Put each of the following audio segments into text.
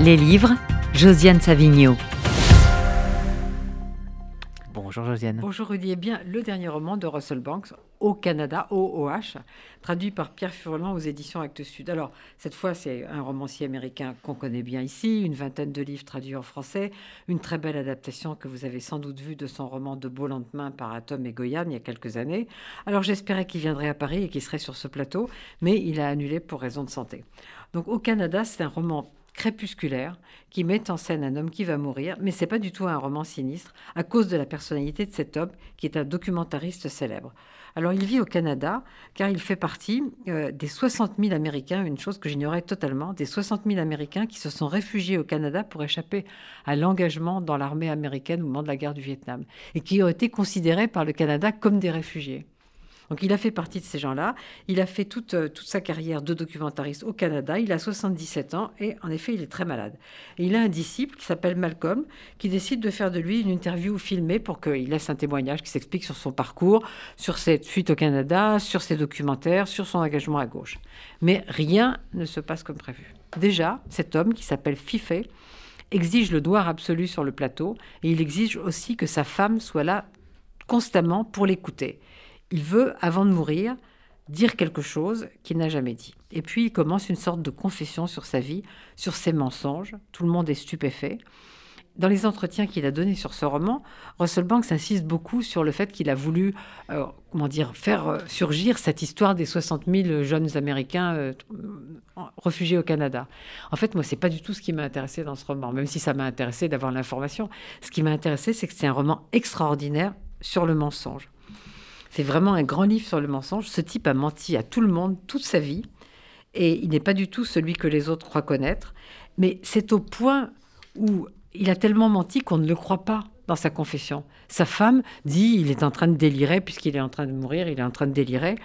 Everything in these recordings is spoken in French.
Les livres, Josiane Savigno. Bonjour Josiane. Bonjour Rudy. Eh bien, le dernier roman de Russell Banks, Au Canada, OOH, traduit par Pierre Furlan aux éditions Actes Sud. Alors, cette fois, c'est un romancier américain qu'on connaît bien ici, une vingtaine de livres traduits en français, une très belle adaptation que vous avez sans doute vue de son roman De beau lendemain par Atom et Goyan il y a quelques années. Alors, j'espérais qu'il viendrait à Paris et qu'il serait sur ce plateau, mais il a annulé pour raison de santé. Donc, Au Canada, c'est un roman crépusculaire qui met en scène un homme qui va mourir, mais c'est pas du tout un roman sinistre à cause de la personnalité de cet homme qui est un documentariste célèbre. Alors il vit au Canada car il fait partie euh, des 60 000 Américains, une chose que j'ignorais totalement, des 60 000 Américains qui se sont réfugiés au Canada pour échapper à l'engagement dans l'armée américaine au moment de la guerre du Vietnam et qui ont été considérés par le Canada comme des réfugiés. Donc il a fait partie de ces gens-là. Il a fait toute, euh, toute sa carrière de documentariste au Canada. Il a 77 ans et en effet, il est très malade. Et il a un disciple qui s'appelle Malcolm qui décide de faire de lui une interview filmée pour qu'il laisse un témoignage qui s'explique sur son parcours, sur cette fuite au Canada, sur ses documentaires, sur son engagement à gauche. Mais rien ne se passe comme prévu. Déjà, cet homme qui s'appelle Fifé exige le noir absolu sur le plateau et il exige aussi que sa femme soit là constamment pour l'écouter il veut, avant de mourir, dire quelque chose qu'il n'a jamais dit. Et puis il commence une sorte de confession sur sa vie, sur ses mensonges. Tout le monde est stupéfait. Dans les entretiens qu'il a donnés sur ce roman, Russell Banks insiste beaucoup sur le fait qu'il a voulu, euh, comment dire, faire euh, surgir cette histoire des 60 000 jeunes Américains euh, réfugiés au Canada. En fait, moi, c'est pas du tout ce qui m'a intéressé dans ce roman, même si ça m'a intéressé d'avoir l'information. Ce qui m'a intéressé, c'est que c'est un roman extraordinaire sur le mensonge. C'est vraiment un grand livre sur le mensonge. Ce type a menti à tout le monde toute sa vie et il n'est pas du tout celui que les autres croient connaître. Mais c'est au point où il a tellement menti qu'on ne le croit pas dans sa confession. Sa femme dit il est en train de délirer puisqu'il est en train de mourir, il est en train de délirer.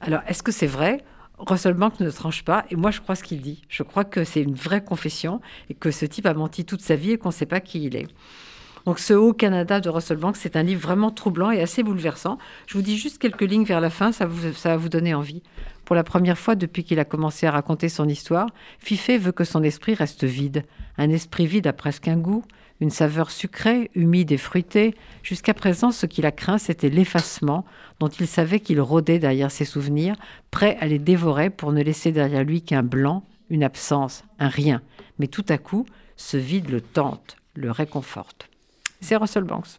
Alors est-ce que c'est vrai? Russell Banks ne tranche pas et moi je crois ce qu'il dit. Je crois que c'est une vraie confession et que ce type a menti toute sa vie et qu'on ne sait pas qui il est. Donc ce Haut Canada de Russell Banks, c'est un livre vraiment troublant et assez bouleversant. Je vous dis juste quelques lignes vers la fin, ça, vous, ça va vous donner envie. Pour la première fois depuis qu'il a commencé à raconter son histoire, Fifé veut que son esprit reste vide. Un esprit vide a presque un goût, une saveur sucrée, humide et fruitée. Jusqu'à présent, ce qu'il a craint, c'était l'effacement, dont il savait qu'il rôdait derrière ses souvenirs, prêt à les dévorer pour ne laisser derrière lui qu'un blanc, une absence, un rien. Mais tout à coup, ce vide le tente, le réconforte c'est Russell Banks.